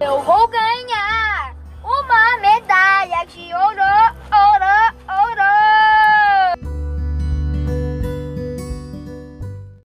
eu vou ganhar!